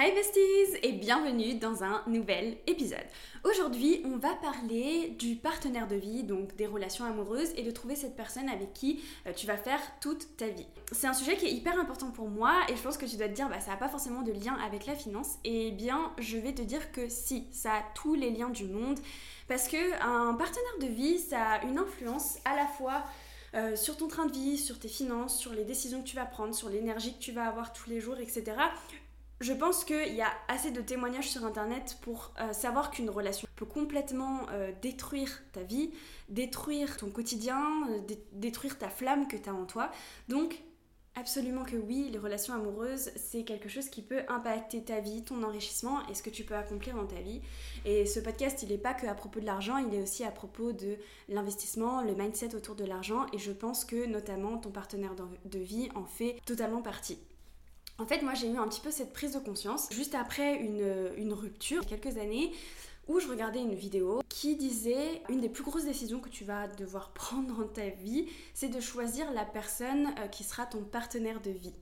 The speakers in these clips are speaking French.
Hi besties et bienvenue dans un nouvel épisode. Aujourd'hui, on va parler du partenaire de vie, donc des relations amoureuses et de trouver cette personne avec qui euh, tu vas faire toute ta vie. C'est un sujet qui est hyper important pour moi et je pense que tu dois te dire bah ça n'a pas forcément de lien avec la finance. Et eh bien, je vais te dire que si, ça a tous les liens du monde parce que un partenaire de vie, ça a une influence à la fois euh, sur ton train de vie, sur tes finances, sur les décisions que tu vas prendre, sur l'énergie que tu vas avoir tous les jours, etc je pense qu'il y a assez de témoignages sur Internet pour euh, savoir qu'une relation peut complètement euh, détruire ta vie, détruire ton quotidien, euh, détruire ta flamme que tu as en toi. Donc, absolument que oui, les relations amoureuses, c'est quelque chose qui peut impacter ta vie, ton enrichissement et ce que tu peux accomplir dans ta vie. Et ce podcast, il n'est pas que à propos de l'argent, il est aussi à propos de l'investissement, le mindset autour de l'argent. Et je pense que notamment ton partenaire de vie en fait totalement partie. En fait, moi j'ai eu un petit peu cette prise de conscience juste après une, rupture, il quelques années, où je regardais une vidéo qui disait une des plus grosses décisions que tu vas devoir prendre dans ta vie, c'est de choisir la personne euh, qui sera ton partenaire de vie.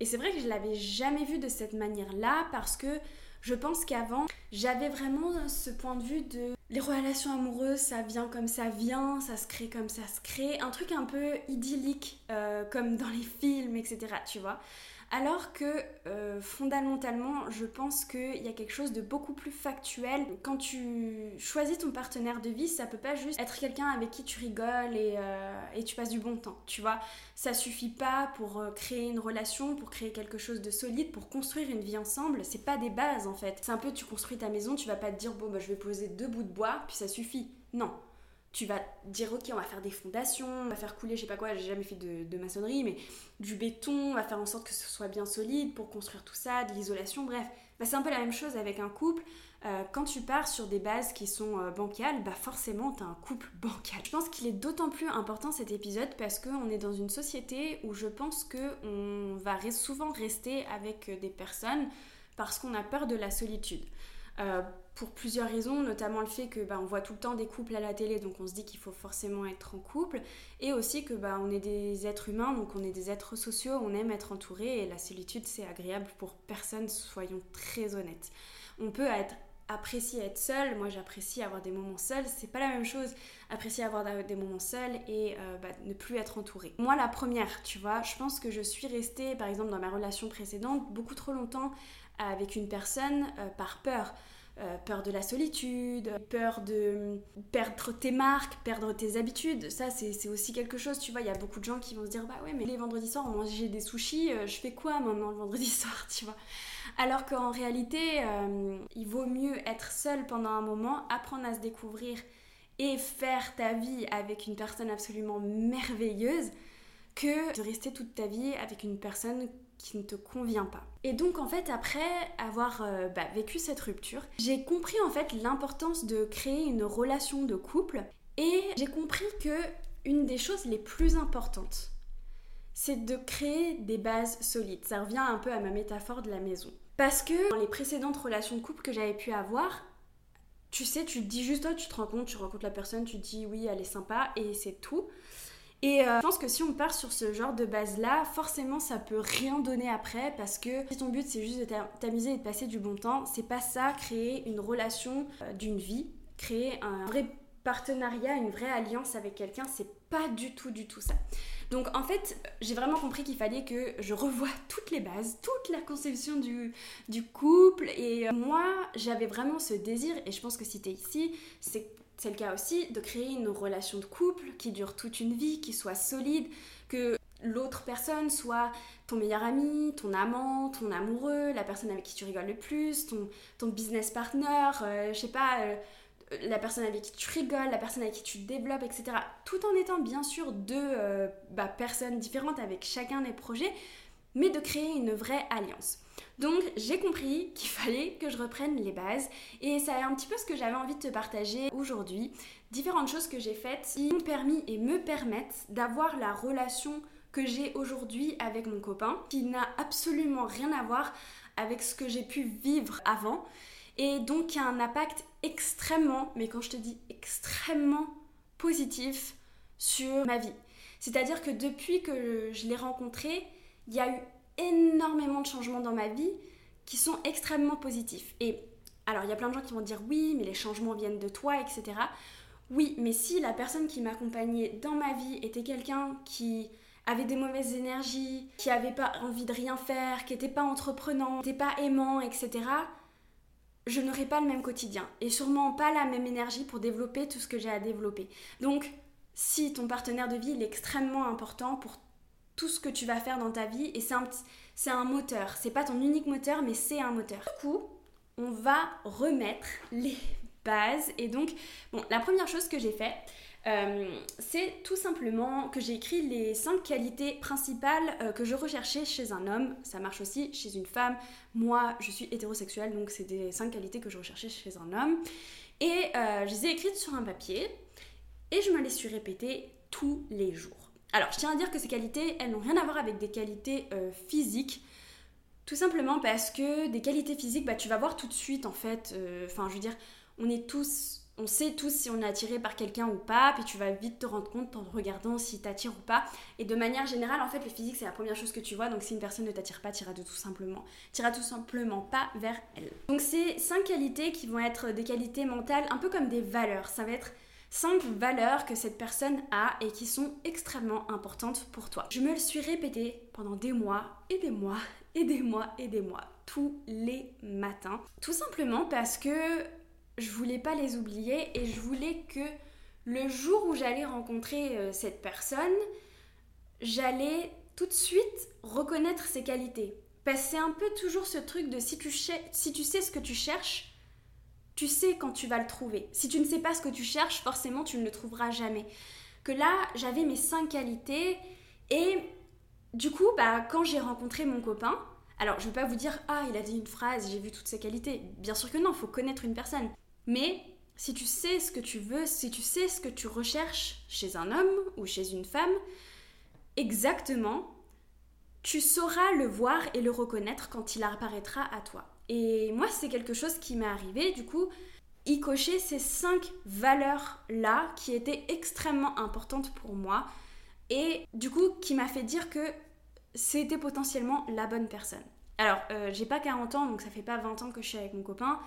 Et c'est vrai que je l'avais jamais vu de cette manière-là parce que je pense qu'avant, j'avais vraiment ce point de vue de les relations amoureuses, ça vient comme ça vient, ça se crée comme ça se crée, un truc un peu idyllique, euh, comme dans les films, etc. Tu vois alors que euh, fondamentalement, je pense qu'il y a quelque chose de beaucoup plus factuel. Quand tu choisis ton partenaire de vie, ça peut pas juste être quelqu'un avec qui tu rigoles et, euh, et, tu passes du bon temps. Tu vois, ça suffit pas pour euh, créer une relation, pour créer quelque chose de solide, pour construire une vie ensemble. C'est pas des bases en fait. C'est un peu tu construis ta maison, tu vas pas te dire bon bah je vais poser deux bouts de bois puis ça suffit. Non tu vas dire ok on va faire des fondations, on va faire couler je sais pas quoi, j'ai jamais fait de, maçonnerie, mais du béton, on va faire en sorte que ce soit bien solide pour construire tout ça, de l'isolation, bref. Bah, c'est un peu la même chose avec un couple. Euh, quand tu pars sur des bases qui sont euh, bancales, bah forcément tu as un couple bancal. Je pense qu'il est d'autant plus important cet épisode parce qu'on est dans une société où je pense qu'on va souvent rester avec des personnes parce qu'on a peur de la solitude. Euh, pour plusieurs raisons, notamment le fait que bah, on voit tout le temps des couples à la télé, donc on se dit qu'il faut forcément être en couple, et aussi que bah, on est des êtres humains, donc on est des êtres sociaux, on aime être entouré, et la solitude c'est agréable pour personne, soyons très honnêtes. On peut être apprécier être seul, moi j'apprécie avoir des moments seuls, c'est pas la même chose apprécier avoir des moments seuls et euh, bah, ne plus être entouré. Moi la première, tu vois, je pense que je suis restée par exemple dans ma relation précédente beaucoup trop longtemps avec une personne euh, par peur. Euh, peur de la solitude, peur de perdre tes marques, perdre tes habitudes. Ça, c'est aussi quelque chose, tu vois. Il y a beaucoup de gens qui vont se dire Bah ouais, mais les vendredis soirs, on mange des sushis, euh, je fais quoi maintenant le vendredi soir, tu vois? Alors qu'en réalité, il vaut mieux être seul pendant un moment, apprendre à se découvrir et faire ta vie avec une personne absolument merveilleuse que de rester toute ta vie avec une personne qui ne te convient pas. Et donc en fait après avoir euh, bah, vécu cette rupture, j'ai compris en fait l'importance de créer une relation de couple et j'ai compris que une des choses les plus importantes c'est de créer des bases solides. Ça revient un peu à ma métaphore de la maison. Parce que dans les précédentes relations de couple que j'avais pu avoir, tu sais, tu te dis juste, toi, tu te rends compte, tu rencontres la personne, tu dis oui, elle est sympa et c'est tout. Et euh, je pense que si on part sur ce genre de base-là, forcément ça peut rien donner après parce que si ton but c'est juste de t'amuser et de passer du bon temps, c'est pas ça, créer une relation euh, d'une vie, créer un vrai partenariat, une vraie alliance avec quelqu'un, c'est pas du tout, du tout ça. Donc en fait, j'ai vraiment compris qu'il fallait que je revoie toutes les bases, toute la conception du, du couple. Et euh, moi, j'avais vraiment ce désir, et je pense que si t'es ici, c'est c'est le cas aussi de créer une relation de couple qui dure toute une vie, qui soit solide, que l'autre personne soit ton meilleur ami, ton amant, ton amoureux, la personne avec qui tu rigoles le plus, ton, business partner, euh, je sais pas, euh, la personne avec qui tu rigoles, la personne avec qui tu développes, etc. Tout en étant bien sûr deux euh, bah, personnes différentes avec chacun des projets, mais de créer une vraie alliance. Donc j'ai compris qu'il fallait que je reprenne les bases et ça est un petit peu ce que j'avais envie de te partager aujourd'hui. Différentes choses que j'ai faites qui m'ont permis et me permettent d'avoir la relation que j'ai aujourd'hui avec mon copain qui n'a absolument rien à voir avec ce que j'ai pu vivre avant et donc qui a un impact extrêmement, mais quand je te dis extrêmement positif sur ma vie. C'est-à-dire que depuis que je l'ai rencontré, il y a eu énormément de changements dans ma vie qui sont extrêmement positifs. Et alors, il y a plein de gens qui vont dire oui, mais les changements viennent de toi, etc. Oui, mais si la personne qui m'accompagnait dans ma vie était quelqu'un qui avait des mauvaises énergies, qui avait pas envie de rien faire, qui n'était pas entreprenant, qui n'était pas aimant, etc., je n'aurais pas le même quotidien et sûrement pas la même énergie pour développer tout ce que j'ai à développer. Donc, si ton partenaire de vie est extrêmement important pour tout ce que tu vas faire dans ta vie et c'est un, c'est un moteur. C'est pas ton unique moteur, mais c'est un moteur. Du coup, on va remettre les bases et donc, bon, la première chose que j'ai fait, euh, c'est tout simplement que j'ai écrit les cinq qualités principales euh, que je recherchais chez un homme. Ça marche aussi chez une femme. Moi, je suis hétérosexuelle, donc c'est des cinq qualités que je recherchais chez un homme. Et euh, je les ai écrites sur un papier et je me les suis répétées tous les jours. Alors, je tiens à dire que ces qualités, elles n'ont rien à voir avec des qualités physiques. Tout simplement parce que des qualités physiques, bah, tu vas voir tout de suite en fait. Enfin, je veux dire, on est tous on sait tous si on est attiré par quelqu'un ou pas, puis tu vas vite te rendre compte en regardant si t'attire ou pas. Et de manière générale, en fait, le physique, c'est la première chose que tu vois. Donc, si une personne ne t'attire pas, t'iras tout simplement, tout simplement pas vers elle. Donc, c'est cinq qualités qui vont être des qualités mentales, un peu comme des valeurs. Ça va être cinq valeurs que cette personne a et qui sont extrêmement importantes pour toi. Je me le suis répété pendant des mois et des mois et des mois et des mois, tous les matins. Tout simplement parce que je voulais pas les oublier et je voulais que le jour où j'allais rencontrer euh, cette personne, j'allais tout de suite reconnaître ses qualités. Parce que c'est un peu toujours ce truc de si tu, si tu sais ce que tu cherches, tu sais quand tu vas le trouver. Si tu ne sais pas ce que tu cherches, forcément tu ne le trouveras jamais. Que là, j'avais mes cinq qualités et du coup, bah, quand j'ai rencontré mon copain, alors je ne vais pas vous dire ah il a dit une phrase, j'ai vu toutes ses qualités. Bien sûr que non, faut connaître une personne. Mais si tu sais ce que tu veux, si tu sais ce que tu recherches chez un homme ou chez une femme, exactement, tu sauras le voir et le reconnaître quand il apparaîtra à toi. Et moi, c'est quelque chose qui m'est arrivé, du coup, y cocher ces cinq valeurs-là qui étaient extrêmement importantes pour moi et du coup qui m'a fait dire que c'était potentiellement la bonne personne. Alors, euh, j'ai pas 40 ans, donc ça fait pas 20 ans que je suis avec mon copain,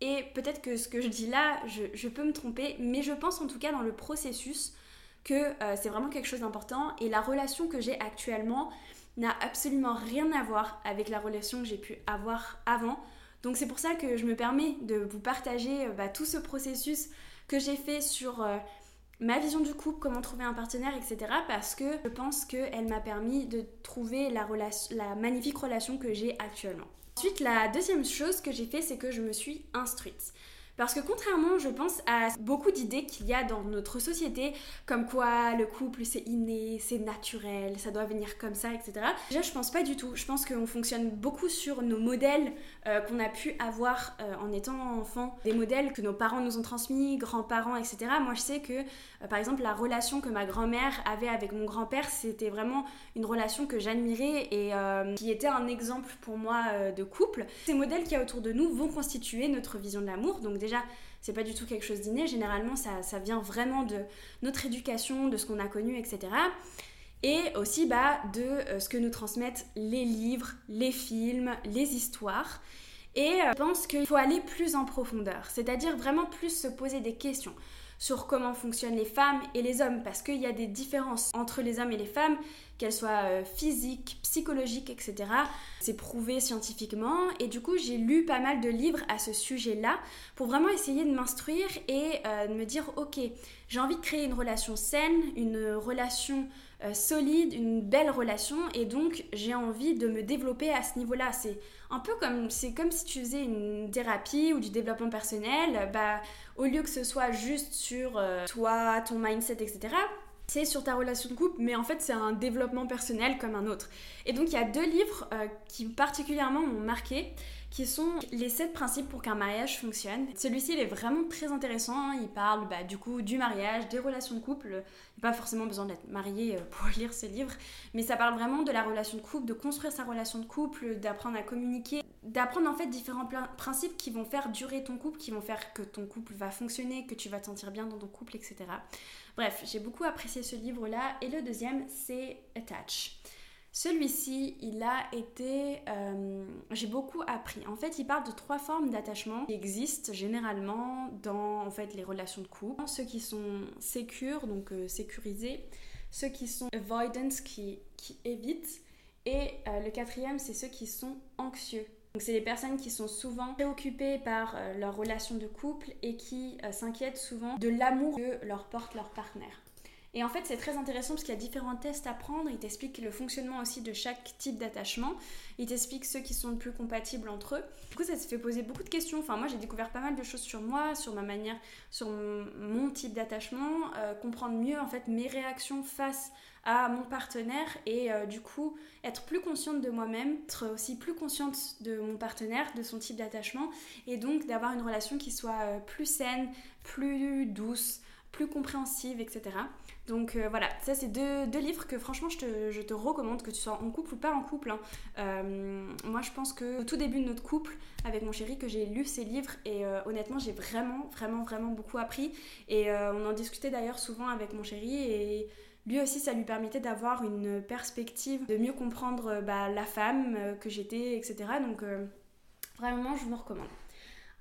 et peut-être que ce que je dis là, je, peux me tromper, mais je pense en tout cas dans le processus que euh, c'est vraiment quelque chose d'important. Et la relation que j'ai actuellement n'a absolument rien à voir avec la relation que j'ai pu avoir avant. Donc c'est pour ça que je me permets de vous partager euh, bah, tout ce processus que j'ai fait sur euh, ma vision du couple, comment trouver un partenaire, etc. Parce que je pense qu'elle m'a permis de trouver la, la magnifique relation que j'ai actuellement. Ensuite, la deuxième chose que j'ai fait, c'est que je me suis instruite. Parce que contrairement, je pense, à beaucoup d'idées qu'il y a dans notre société, comme quoi le couple c'est inné, c'est naturel, ça doit venir comme ça, etc. Déjà, je pense pas du tout. Je pense qu'on fonctionne beaucoup sur nos modèles euh, qu'on a pu avoir euh, en étant enfant, des modèles que nos parents nous ont transmis, grands-parents, etc. Moi, je sais que, euh, par exemple, la relation que ma grand-mère avait avec mon grand-père, c'était vraiment une relation que j'admirais et qui était un exemple pour moi de couple. Ces modèles qui y a autour de nous vont constituer notre vision de l'amour. Donc déjà, c'est pas du tout quelque chose d'inné. Généralement, ça, vient vraiment de notre éducation, de ce qu'on a connu, etc. Et aussi bah, de euh, ce que nous transmettent les livres, les films, les histoires. Et euh, je pense qu'il faut aller plus en profondeur, c'est-à-dire vraiment plus se poser des questions sur comment fonctionnent les femmes et les hommes, parce qu'il y a des différences entre les hommes et les femmes, qu'elles soient euh, physiques, psychologiques, etc. C'est prouvé scientifiquement, et du coup j'ai lu pas mal de livres à ce sujet-là pour vraiment essayer de m'instruire et euh, de me dire, ok, j'ai envie de créer une relation saine, une relation solide, une belle relation, et donc j'ai envie de me développer à ce niveau-là. Un peu comme c'est comme si tu faisais une thérapie ou du développement personnel, bah au lieu que ce soit juste sur euh, toi, ton mindset, etc. C'est sur ta relation de couple, mais en fait c'est un développement personnel comme un autre. Et donc il y a deux livres euh, qui particulièrement m'ont marqué qui sont les 7 principes pour qu'un mariage fonctionne. Celui-ci, il est vraiment très intéressant. Hein. Il parle bah, du coup du mariage, des relations de couple. Il n'y a pas forcément besoin d'être marié euh, pour lire ce livre, mais ça parle vraiment de la relation de couple, de construire sa relation de couple, d'apprendre à communiquer, d'apprendre en fait différents principes qui vont faire durer ton couple, qui vont faire que ton couple va fonctionner, que tu vas te sentir bien dans ton couple, etc. Bref, j'ai beaucoup apprécié ce livre-là. Et le deuxième, c'est Attach. Celui-ci, il a été... euh, J'ai beaucoup appris. En fait, il parle de trois formes d'attachement qui existent généralement dans en fait, les relations de couple. Ceux qui sont sécures, donc euh, sécurisés. Ceux qui sont avoidance, qui, qui évitent. Et euh, le quatrième, c'est ceux qui sont anxieux. Donc c'est les personnes qui sont souvent préoccupées par leur relation de couple et qui s'inquiètent souvent de l'amour que leur porte leur partenaire. Et en fait, c'est très intéressant parce qu'il y a différents tests à prendre. Il t'explique le fonctionnement aussi de chaque type d'attachement. Il t'explique ceux qui sont le plus compatibles entre eux. Du coup, ça se fait poser beaucoup de questions. Enfin, moi, j'ai découvert pas mal de choses sur moi, sur ma manière, sur mon type d'attachement, euh, comprendre mieux en fait mes réactions face à mon partenaire et euh, du coup être plus consciente de moi-même, être aussi plus consciente de mon partenaire, de son type d'attachement et donc d'avoir une relation qui soit euh, plus saine, plus douce, plus compréhensive, etc. Donc euh, voilà, ça c'est deux, deux livres que franchement je te, recommande, que tu sois en couple ou pas en couple. hein. Euh, moi je pense que au tout début de notre couple avec mon chéri que j'ai lu ces livres et euh, honnêtement j'ai vraiment vraiment vraiment beaucoup appris et on en discutait d'ailleurs souvent avec mon chéri et lui aussi ça lui permettait d'avoir une perspective, de mieux comprendre bah, la femme que j'étais, etc. Donc vraiment je vous recommande.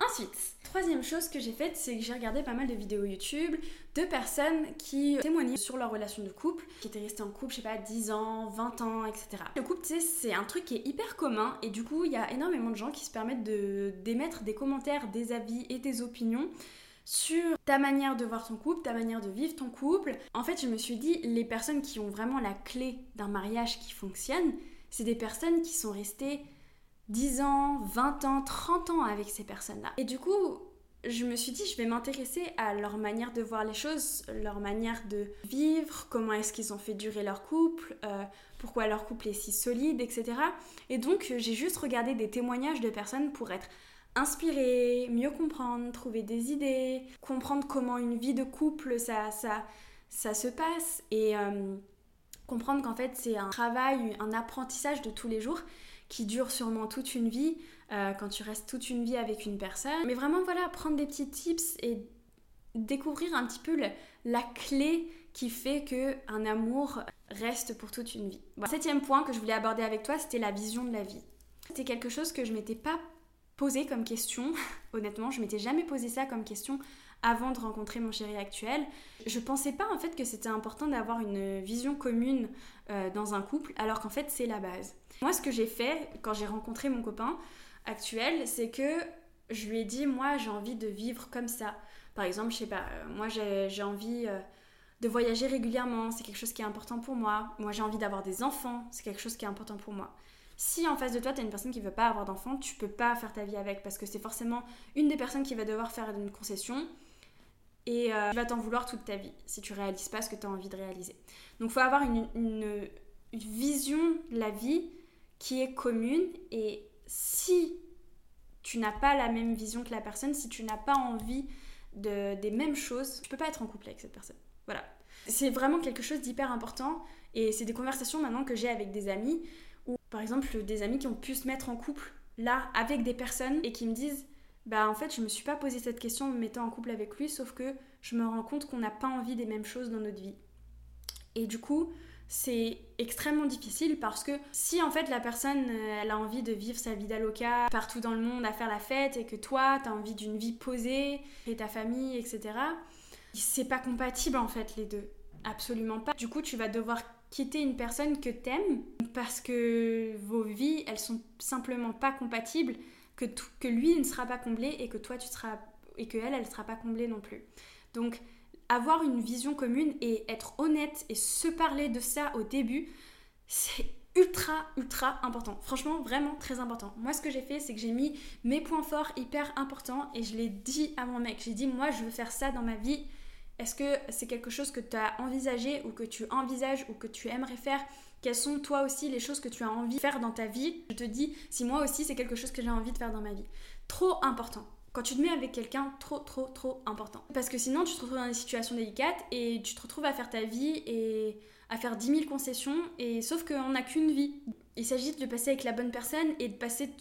Ensuite, troisième chose que j'ai faite, c'est que j'ai regardé pas mal de vidéos YouTube de personnes qui témoignaient sur leur relation de couple, qui étaient restées en couple, je sais pas, 10 ans, 20 ans, etc. Le couple, tu sais, c'est un truc qui est hyper commun et du coup, il y a énormément de gens qui se permettent de d'émettre des commentaires, des avis et des opinions sur ta manière de voir ton couple, ta manière de vivre ton couple. En fait, je me suis dit, les personnes qui ont vraiment la clé d'un mariage qui fonctionne, c'est des personnes qui sont restées 10 ans, 20 ans, 30 ans avec ces personnes-là. Et du coup, je me suis dit, je vais m'intéresser à leur manière de voir les choses, leur manière de vivre, comment est-ce qu'ils ont fait durer leur couple, euh, pourquoi leur couple est si solide, etc. Et donc, j'ai juste regardé des témoignages de personnes pour être inspirée, mieux comprendre, trouver des idées, comprendre comment une vie de couple, ça, ça, ça se passe et euh, comprendre qu'en fait, c'est un travail, un apprentissage de tous les jours qui dure sûrement toute une vie, euh, quand tu restes toute une vie avec une personne. Mais vraiment, voilà, prendre des petits tips et découvrir un petit peu la clé qui fait que un amour reste pour toute une vie. Septième point que je voulais aborder avec toi, c'était la vision de la vie. C'était quelque chose que je m'étais pas posé comme question. Honnêtement, je m'étais jamais posé ça comme question avant de rencontrer mon chéri actuel. Je pensais pas en fait que c'était important d'avoir une vision commune euh, dans un couple, alors qu'en fait c'est la base. Moi, ce que j'ai fait quand j'ai rencontré mon copain actuel, c'est que je lui ai dit, moi, j'ai envie de vivre comme ça. Par exemple, je sais pas, euh, moi, j'ai envie euh, de voyager régulièrement, c'est quelque chose qui est important pour moi. Moi, j'ai envie d'avoir des enfants, c'est quelque chose qui est important pour moi. Si en face de toi, tu as une personne qui veut pas avoir d'enfants, tu peux pas faire ta vie avec parce que c'est forcément une des personnes qui va devoir faire une concession et euh, tu vas t'en vouloir toute ta vie si tu réalises pas ce que tu as envie de réaliser. Donc, il faut avoir une, vision de la vie qui est commune et si tu n'as pas la même vision que la personne, si tu n'as pas envie de, des mêmes choses, tu peux pas être en couple avec cette personne. Voilà. C'est vraiment quelque chose d'hyper important et c'est des conversations maintenant que j'ai avec des amis ou par exemple des amis qui ont pu se mettre en couple là avec des personnes et qui me disent bah en fait je me suis pas posé cette question en me mettant en couple avec lui sauf que je me rends compte qu'on n'a pas envie des mêmes choses dans notre vie. Et du coup, c'est extrêmement difficile parce que si en fait la personne euh, elle a envie de vivre sa vie d'aloca partout dans le monde à faire la fête et que toi t'as envie d'une vie posée et ta famille etc c'est pas compatible en fait les deux. Absolument pas. Du coup tu vas devoir quitter une personne que t'aimes parce que vos vies elles sont simplement pas compatibles que, lui ne sera pas comblé et que toi tu seras et que elle elle sera pas comblée non plus donc avoir une vision commune et être honnête et se parler de ça au début, c'est ultra, ultra important. Franchement, vraiment très important. Moi, ce que j'ai fait, c'est que j'ai mis mes points forts hyper importants et je l'ai dit à mon mec. J'ai dit, moi, je veux faire ça dans ma vie. Est-ce que c'est quelque chose que tu as envisagé ou que tu envisages ou que tu aimerais faire? Quelles sont toi aussi les choses que tu as envie de faire dans ta vie? Je te dis si moi aussi c'est quelque chose que j'ai envie de faire dans ma vie. Trop important. Quand tu te mets avec quelqu'un, trop, trop, trop important. Parce que sinon, tu te retrouves dans des situations délicates et tu te retrouves à faire ta vie et à faire 10 000 concessions. Et sauf qu'on n'a qu'une vie. Il s'agit de passer avec la bonne personne et de passer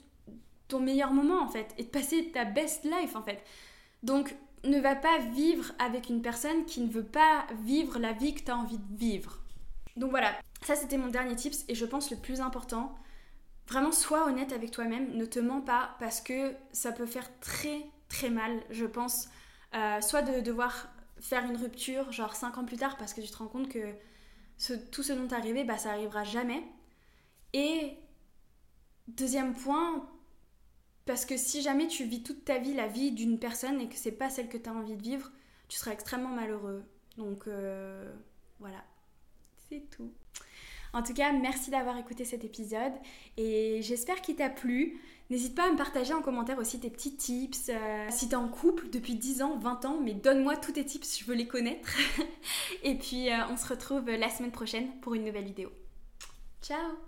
ton meilleur moment en fait. Et de passer ta best life en fait. Donc, ne va pas vivre avec une personne qui ne veut pas vivre la vie que tu as envie de vivre. Donc voilà, Ça, c'était mon dernier tips et je pense le plus important. Vraiment, sois honnête avec toi-même, ne te mens pas parce que ça peut faire très très mal, je pense. Euh, soit de devoir faire une rupture, genre 5 ans plus tard, parce que tu te rends compte que tout ce dont t'est arrivé, bah, ça arrivera jamais. Et deuxième point, parce que si jamais tu vis toute ta vie la vie d'une personne et que c'est pas celle que tu as envie de vivre, tu seras extrêmement malheureux. Donc euh, voilà, c'est tout. En tout cas, merci d'avoir écouté cet épisode et j'espère qu'il t'a plu. N'hésite pas à me partager en commentaire aussi tes petits tips. Euh, si t'es en couple depuis 10 ans, 20 ans, mais donne-moi tous tes tips, je veux les connaître. et puis euh, on se retrouve la semaine prochaine pour une nouvelle vidéo. Ciao